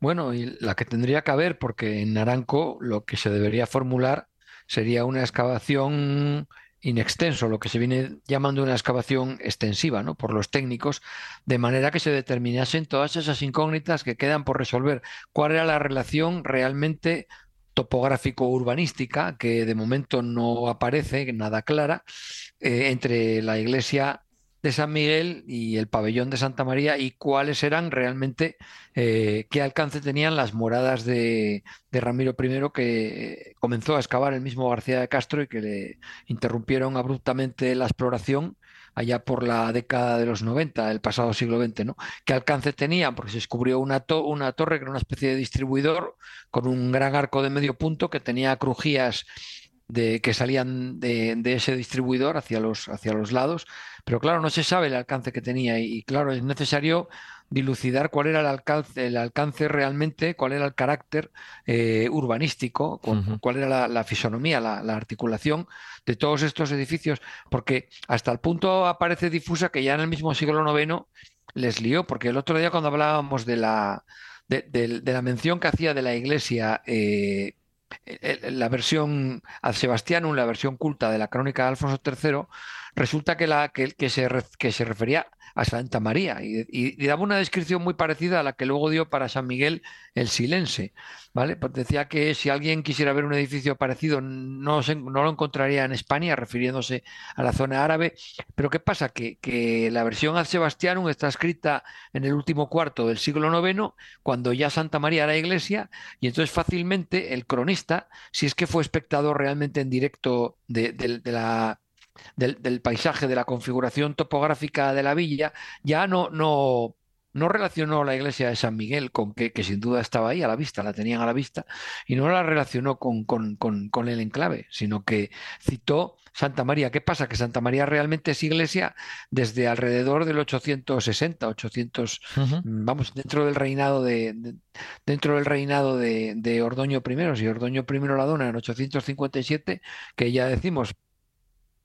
Bueno, y la que tendría que haber, porque en Naranco lo que se debería formular sería una excavación in extenso, lo que se viene llamando una excavación extensiva, ¿no? Por los técnicos, de manera que se determinasen todas esas incógnitas que quedan por resolver. ¿Cuál era la relación realmente topográfico-urbanística, que de momento no aparece, nada clara, eh, entre la iglesia de San Miguel y el pabellón de Santa María y cuáles eran realmente, eh, qué alcance tenían las moradas de, de Ramiro I que comenzó a excavar el mismo García de Castro y que le interrumpieron abruptamente la exploración allá por la década de los 90, el pasado siglo XX, ¿no? ¿Qué alcance tenían? Porque se descubrió una, to- una torre que era una especie de distribuidor con un gran arco de medio punto que tenía crujías de, que salían de, de ese distribuidor hacia los, hacia los lados, pero claro, no se sabe el alcance que tenía y, y claro, es necesario dilucidar cuál era el alcance, el alcance realmente, cuál era el carácter eh, urbanístico, cuál era la, fisonomía, la, articulación de todos estos edificios, porque hasta el punto aparece difusa que ya en el mismo siglo IX les lió, porque el otro día cuando hablábamos de la, de, la mención que hacía de la iglesia, eh, la versión ad Sebastianum, la versión culta de la crónica de Alfonso III, resulta que, la, que, se, que se refería a Santa María y, daba una descripción muy parecida a la que luego dio para San Miguel el Silense. ¿vale? Pues decía que si alguien quisiera ver un edificio parecido no, no lo encontraría en España, refiriéndose a la zona árabe. Pero ¿qué pasa? Que, la versión ad Sebastianum está escrita en el último cuarto del siglo IX, cuando ya Santa María era iglesia, y entonces fácilmente el cronista, si es que fue espectador realmente en directo de la del, paisaje, de la configuración topográfica de la villa, ya no, no, no relacionó la iglesia de San Miguel con que, que, sin duda estaba ahí a la vista, la tenían a la vista, y no la relacionó con, con, con, el enclave, sino que citó Santa María. ¿Qué pasa? Que Santa María realmente es iglesia desde alrededor del 860, 800, vamos, dentro del reinado de, dentro del reinado de, de, Ordoño I, si Ordoño I la dona en 857, que ya decimos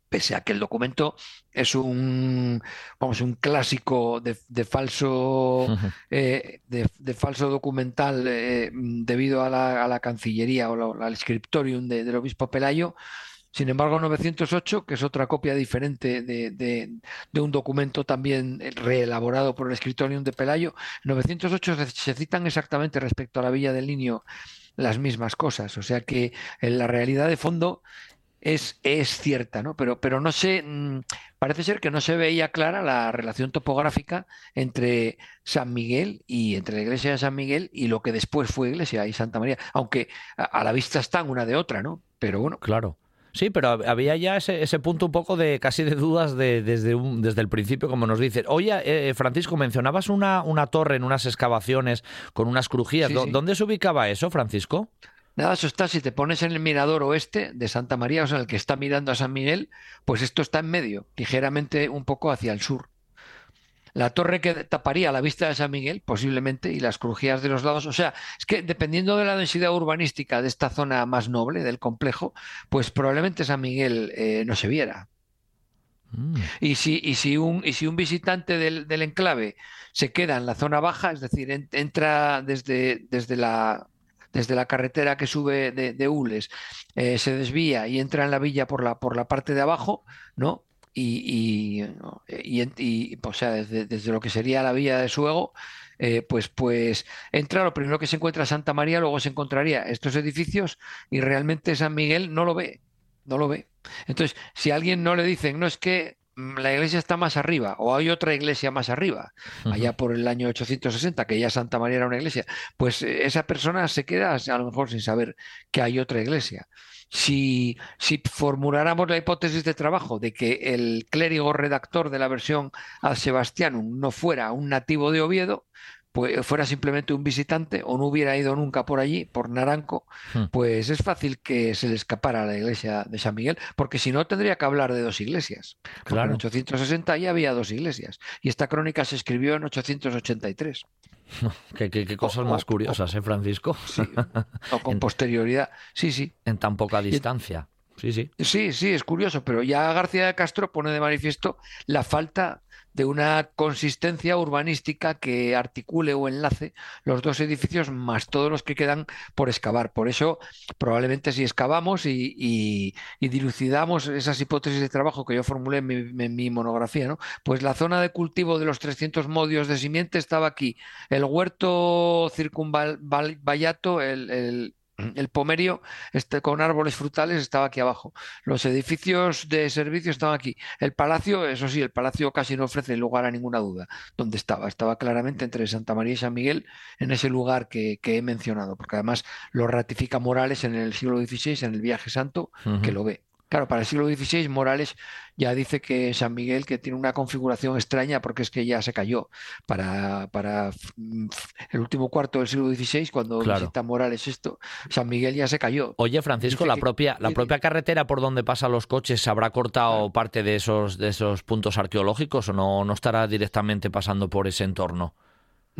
pese a que el documento es un, vamos, un clásico de, falso, eh, de, falso documental eh, debido a la, Cancillería o al scriptorium del obispo Pelayo. Sin embargo, 908, que es otra copia diferente de, un documento también reelaborado por el scriptorium de Pelayo, 908 se citan exactamente respecto a la Villa del Niño las mismas cosas. O sea que en la realidad de fondo es, es cierta, ¿no? Pero, pero no sé, mm, parece ser que no se veía clara la relación topográfica entre San Miguel y entre la iglesia de San Miguel y lo que después fue iglesia y Santa María, aunque a, la vista están una de otra, ¿no? Pero bueno. Claro. Sí, pero había ya ese, ese punto un poco de casi de dudas de, desde, un, desde el principio, como nos dicen. Oye, eh, Francisco, mencionabas una, una torre en unas excavaciones con unas crujías. ¿Dónde se ubicaba eso, Francisco? Nada, eso está, si te pones en el mirador oeste de Santa María, o sea, el que está mirando a San Miguel, pues esto está en medio, ligeramente un poco hacia el sur. La torre que taparía la vista de San Miguel, posiblemente, y las crujías de los lados. O sea, es que dependiendo de la densidad urbanística de esta zona más noble del complejo, pues probablemente San Miguel eh, no se viera. Mm. Y, si, y, si un, y si un visitante del, del, enclave se queda en la zona baja, es decir, entra desde, desde la desde la carretera que sube de, Ules, eh, se desvía y entra en la villa por la, por la parte de abajo, ¿no? Y, y, o sea, desde, desde, lo que sería la villa de Suego, eh, pues, pues entra, lo primero que se encuentra Santa María, luego se encontraría estos edificios y realmente San Miguel no lo ve, no lo ve. Entonces, si alguien no le dicen, no es que la iglesia está más arriba o hay otra iglesia más arriba, allá por el año 860, que ya Santa María era una iglesia, pues eh, esa persona se queda a lo mejor sin saber que hay otra iglesia. Si, si formuláramos la hipótesis de trabajo de que el clérigo redactor de la versión al Sebastianum no fuera un nativo de Oviedo, pues fuera simplemente un visitante o no hubiera ido nunca por allí, por Naranco, hmm. pues es fácil que se le escapara a la iglesia de San Miguel, porque si no tendría que hablar de dos iglesias. Claro. En 860 ya había dos iglesias y esta crónica se escribió en 883. *laughs* qué, cosas más curiosas, ¿eh, Francisco? Sí, o *laughs* con posterioridad. Sí, sí. En tan poca distancia. Sí, sí. Sí, sí, es curioso, pero ya García de Castro pone de manifiesto la falta de una consistencia urbanística que articule o enlace los dos edificios más todos los que quedan por excavar. Por eso, probablemente si excavamos y, dilucidamos esas hipótesis de trabajo que yo formulé en mi, monografía, ¿no? pues la zona de cultivo de los 300 modios de simiente estaba aquí, el huerto circunvallato, el el pomerio este, con árboles frutales estaba aquí abajo. Los edificios de servicio estaban aquí. El palacio, eso sí, el palacio casi no ofrece lugar a ninguna duda dónde estaba. Estaba claramente entre Santa María y San Miguel, en ese lugar que, he mencionado, porque además lo ratifica Morales en el siglo XVI, en el viaje santo, que lo ve. Claro, para el siglo XVI Morales ya dice que San Miguel que tiene una configuración extraña porque es que ya se cayó para, para mm, el último cuarto del siglo XVI cuando visita Morales esto, San Miguel ya se cayó. Oye Francisco, la propia la propia carretera por donde pasan los coches habrá cortado parte de esos de esos puntos arqueológicos o no no estará directamente pasando por ese entorno.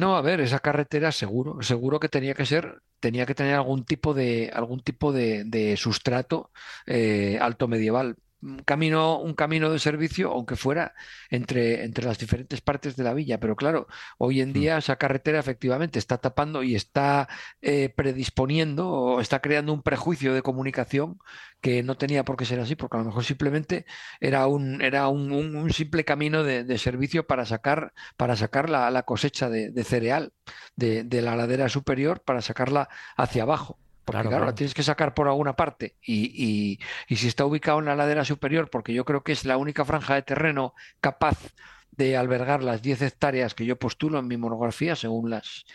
No, a ver, esa carretera seguro, seguro que tenía que ser, tenía que tener algún tipo de, algún tipo de, de sustrato eh, alto medieval. Un camino, un camino de servicio, aunque fuera entre, entre las diferentes partes de la villa. Pero claro, hoy en Mm. día esa carretera efectivamente está tapando y está eh, predisponiendo o está creando un prejuicio de comunicación que no tenía por qué ser así, porque a lo mejor simplemente era un, era un, un- un simple camino de, de servicio para sacar, para sacar la, la cosecha de, de cereal de, de la ladera superior para sacarla hacia abajo. Porque Claro, la tienes que sacar por alguna parte y, y- y si está ubicado en la ladera superior, porque yo creo que es la única franja de terreno capaz de albergar las 10 hectáreas que yo postulo en mi monografía, según las,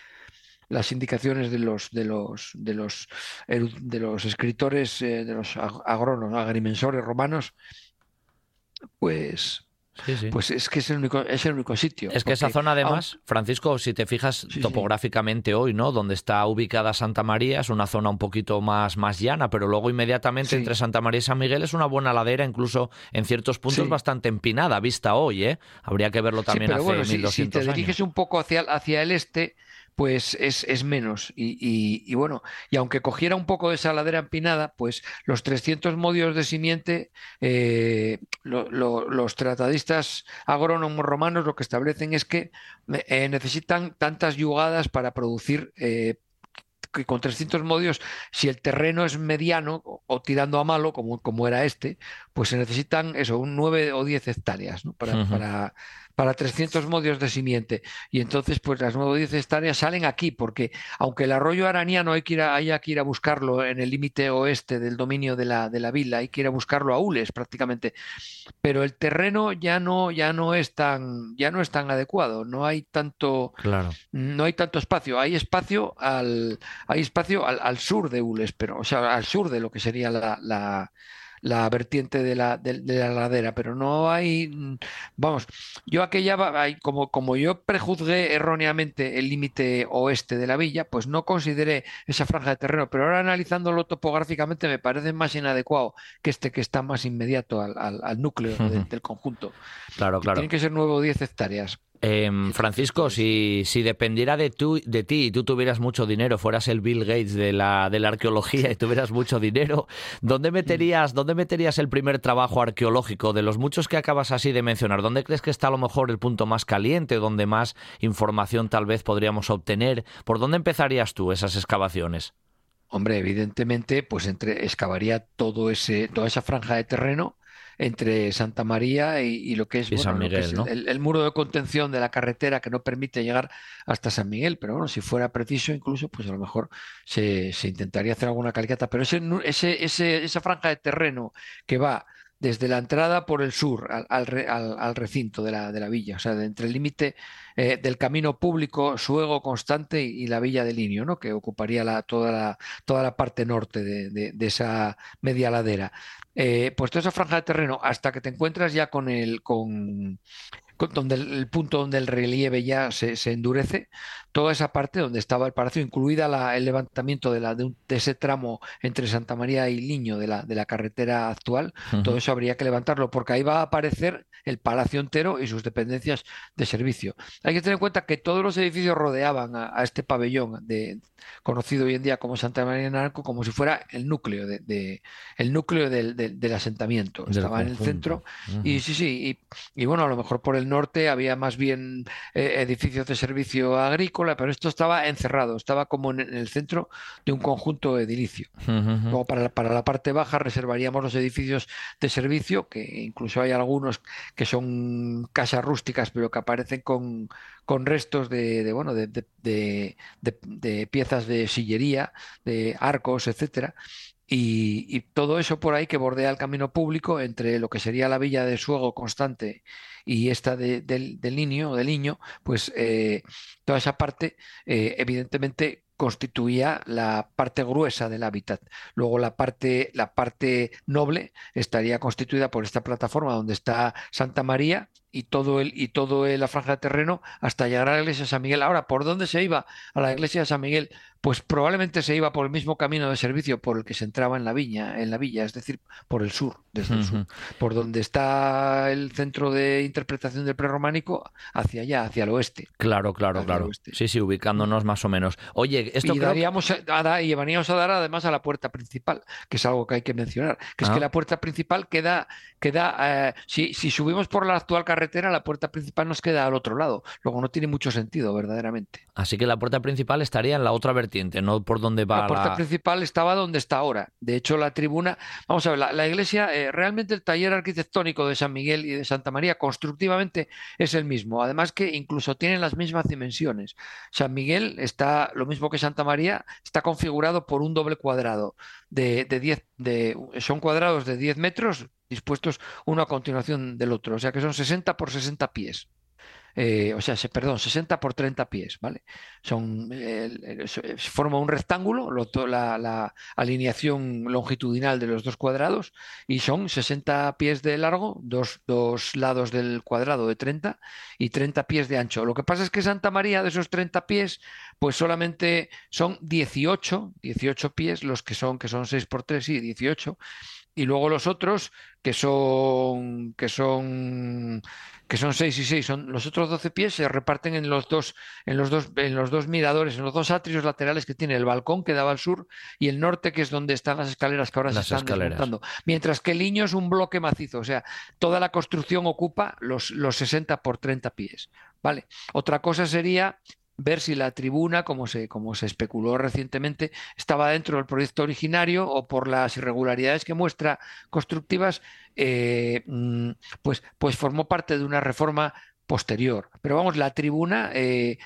las indicaciones de los, de los, de los, eru- de los escritores, eh, de los ag- agrónomos, agrimensores romanos, pues, Sí, sí. pues es que es el único, es el único sitio. Es que esa zona además, Francisco, si te fijas Sí, topográficamente hoy, ¿no? Donde está ubicada Santa María es una zona un poquito más, más llana, pero luego inmediatamente entre Santa María y San Miguel es una buena ladera, incluso en ciertos puntos bastante empinada, vista hoy, ¿eh? Habría que verlo también hace bueno, si, si 1200 te años. diriges un poco hacia, hacia el este, pues es, es menos. Y, y- y bueno, y aunque cogiera un poco de esa ladera empinada, pues los 300 modios de simiente, eh, lo- lo- los tratadistas agrónomos romanos lo que establecen es que eh, necesitan tantas yugadas para producir. eh, que con 300 modios, si el terreno es mediano o, o tirando a malo, como, como era este, pues se necesitan eso, un 9 o 10 hectáreas, ¿no? Para, para, para 300 modios de simiente. Y entonces, pues las 9 o 10 hectáreas salen aquí, porque aunque el arroyo araniano hay que ir a, haya que ir a buscarlo en el límite oeste del dominio de la, de la vila, hay que ir a buscarlo a Ules prácticamente, pero el terreno ya no, ya no es tan, ya no es tan adecuado, no hay tanto Claro. no hay tanto espacio. Hay espacio al, hay espacio al, al sur de Ules, pero, o sea, al sur de lo que sería la, la, la vertiente de la, de, de la ladera, pero no hay, vamos, yo aquella, como, como yo prejuzgué erróneamente el límite oeste de la villa, pues no consideré esa franja de terreno, pero ahora analizándolo topográficamente me parece más inadecuado que este que está más inmediato al, al- al núcleo de- del conjunto. Claro, claro. Tienen que ser 9 o 10 hectáreas. Em, Francisco, si, si dependiera de, tú, de ti y tú tuvieras mucho dinero, fueras el Bill Gates de la, de la arqueología y tuvieras mucho dinero, ¿dónde meterías, ¿dónde meterías el primer trabajo arqueológico de los muchos que acabas así de mencionar? ¿Dónde crees que está a lo mejor el punto más caliente, donde más información tal vez podríamos obtener? ¿Por dónde empezarías tú esas excavaciones? Hombre, evidentemente, pues entre excavaría todo ese, toda esa franja de terreno entre Santa María y, y lo que es, San bueno, lo que Miguel, es ¿no? el, muro de contención de la carretera que no permite llegar hasta San Miguel. Pero bueno, si fuera preciso, incluso, pues a lo mejor se, se intentaría hacer alguna calicata. Pero ese, ese, ese- esa franja de terreno que va desde la entrada por el sur al, al al- al recinto de la, de la villa, o sea, de entre el límite eh, del camino público Suego Constante y, y la villa de Linio, ¿no? Que ocuparía la, toda la, toda la parte norte de, de- de esa media ladera. Eh, pues toda esa franja de terreno hasta que te encuentras ya con el, con, con donde el, el punto donde el relieve ya se, se endurece, toda esa parte donde estaba el palacio, incluida la- el levantamiento de, la, de, un- de ese tramo entre Santa María y Liño de la, de la carretera actual, todo eso habría que levantarlo, porque ahí va a aparecer el palacio entero y sus dependencias de servicio. Hay que tener en cuenta que todos los edificios rodeaban a, a este pabellón de, conocido hoy en día como Santa María de Naranco como si fuera el núcleo de, de- el núcleo del, del- del asentamiento. Estaba en el centro y sí, sí, y, y bueno, a lo mejor por el norte había más bien eh, edificios de servicio agrícola, pero esto estaba encerrado, estaba como en, en el centro de un conjunto edilicio. Luego para la, para la parte baja reservaríamos los edificios de servicio, que incluso hay algunos que son casas rústicas, pero que aparecen con, con restos de, de, bueno, de- de piezas de sillería, de arcos, etcétera. Y, todo eso por ahí que bordea el camino público entre lo que sería la villa de Suego Constante y esta de, del, del Niño, o del Niño, pues eh, toda esa parte eh, evidentemente constituía la parte gruesa del hábitat. Luego la parte, la parte noble estaría constituida por esta plataforma donde está Santa María y todo el, y todo el- la franja de terreno hasta llegar a la iglesia de San Miguel. Ahora, ¿por dónde se iba a la iglesia de San Miguel? Pues probablemente se iba por el mismo camino de servicio por el que se entraba en la viña, en la villa, es decir, por el sur, desde el sur, por donde está el centro de interpretación del prerrománico, hacia allá, hacia el oeste. Claro, claro, claro. Sí, sí, ubicándonos más o menos. Oye, esto y, creo daríamos a dar- y veníamos a dar además a la puerta principal, que es algo que hay que mencionar, que es Ah. que la puerta principal queda, queda eh, si, si subimos por la actual carretera, la puerta principal nos queda al otro lado. Luego no tiene mucho sentido, verdaderamente. Así que la puerta principal estaría en la otra vertiente, no por donde va La puerta la... principal estaba donde está ahora. De hecho, la tribuna, vamos a ver, la, la iglesia, eh, realmente el taller arquitectónico de San Miguel y de Santa María constructivamente es el mismo. Además que incluso tienen las mismas dimensiones. San Miguel está, lo mismo que Santa María, está configurado por un doble cuadrado de, de 10, de, son cuadrados de 10 metros dispuestos uno a continuación del otro. O sea que son 60 por 60 pies. Eh, o sea, se, perdón, 60 por 30 pies, ¿vale? Son, eh, forma un rectángulo, lo la, la alineación longitudinal de los dos cuadrados, y son 60 pies de largo, dos, dos lados del cuadrado de 30 y 30 pies de ancho. Lo que pasa es que Santa María, de esos 30 pies, pues solamente son 18, 18 pies, los que son, que son 6 por 3, sí, 18. Y luego los otros, que son, que son, que son 6 y 6, son los otros 12 pies se reparten en los dos, en los dos, en los dos miradores, en los dos atrios laterales que tiene el balcón que daba al sur y el norte, que es donde están las escaleras que ahora Las se están desmontando. Mientras que el Liño es un bloque macizo, o sea, toda la construcción ocupa los, los 60 por 30 pies. ¿Vale? Otra cosa sería ver si la tribuna, como se, como se especuló recientemente, estaba dentro del proyecto originario o por las irregularidades que muestra constructivas, eh, mm, pues, pues formó parte de una reforma posterior. Pero vamos, la tribuna, eh,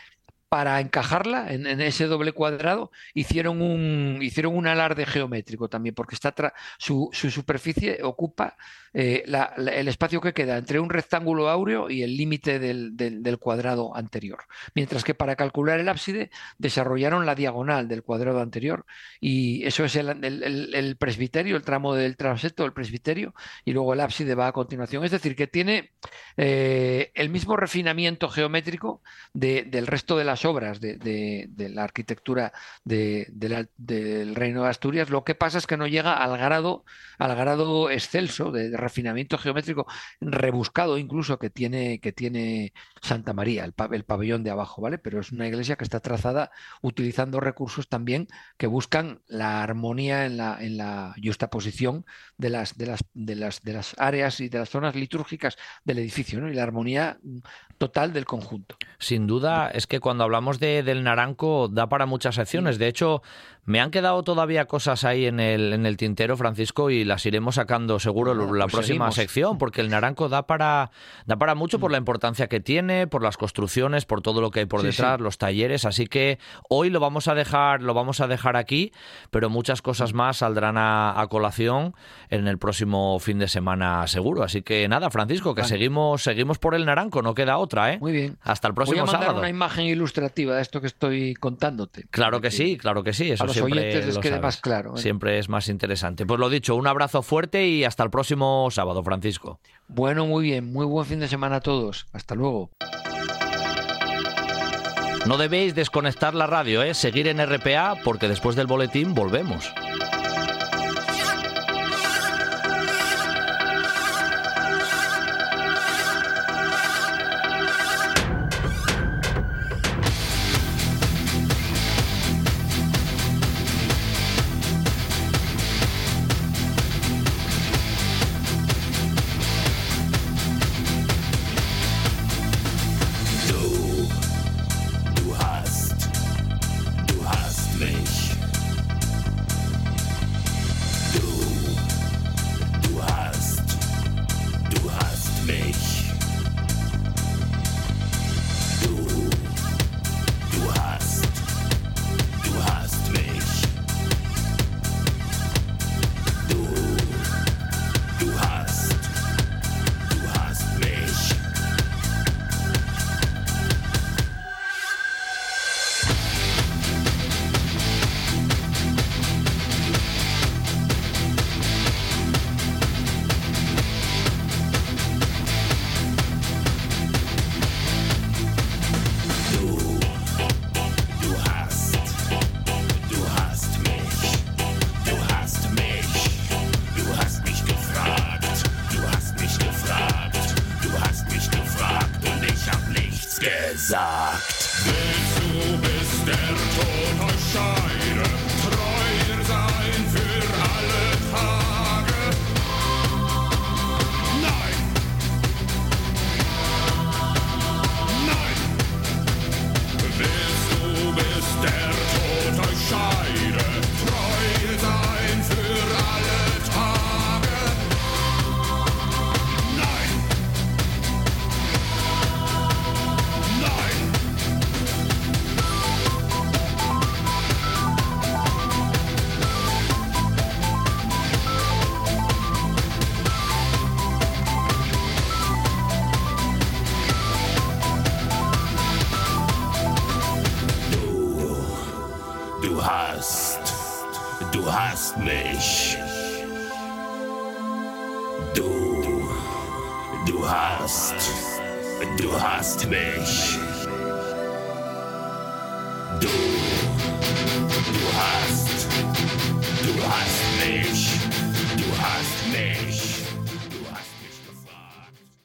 para encajarla en, ese doble cuadrado, hicieron un, hicieron un alarde geométrico también, porque está su, su superficie ocupa eh, el espacio que queda entre un rectángulo áureo y el límite del, del- cuadrado anterior. Mientras que para calcular el ábside desarrollaron la diagonal del cuadrado anterior y eso es el, el- el- el presbiterio, el tramo del transepto del presbiterio y luego el ábside va a continuación. Es decir, que tiene eh, el mismo refinamiento geométrico de- del resto de las obras de, la arquitectura del Reino de Asturias. Lo que pasa es que no llega al grado, al grado excelso de, refinamiento geométrico rebuscado incluso que tiene, que tiene Santa María, el, el pabellón de abajo, ¿vale? Pero es una iglesia que está trazada utilizando recursos también que buscan la armonía en la, en la justaposición de las, de las, de las, de las áreas y de las zonas litúrgicas del edificio, ¿no? Y la armonía total del conjunto. Sin duda, es que cuando hablamos de, del naranco da para muchas secciones. De hecho, me han quedado todavía cosas ahí en el, en el tintero, Francisco, y las iremos sacando seguro Bueno, la pues próxima seguimos. sección, porque el naranco da para, da para mucho por la importancia que tiene, por las construcciones, por todo lo que hay por Sí, detrás, sí. los talleres. Así que hoy lo vamos a dejar, lo vamos a dejar aquí, pero muchas cosas más saldrán a, a colación en el próximo fin de semana seguro. Así que nada, Francisco, que Vale. seguimos, seguimos por el naranco, no queda otra, ¿eh? Muy bien. Hasta el Voy a próximo mandar sábado. una imagen ilustrativa de esto que estoy contándote. Claro que sí, claro que sí. Eso oyentes les quede sabes. más claro. ¿eh? Siempre es más interesante. Pues lo dicho, un abrazo fuerte y hasta el próximo sábado, Francisco. Bueno, muy bien. Muy buen fin de semana a todos. Hasta luego. No debéis desconectar la radio, ¿eh? Seguir en RPA porque después del boletín volvemos.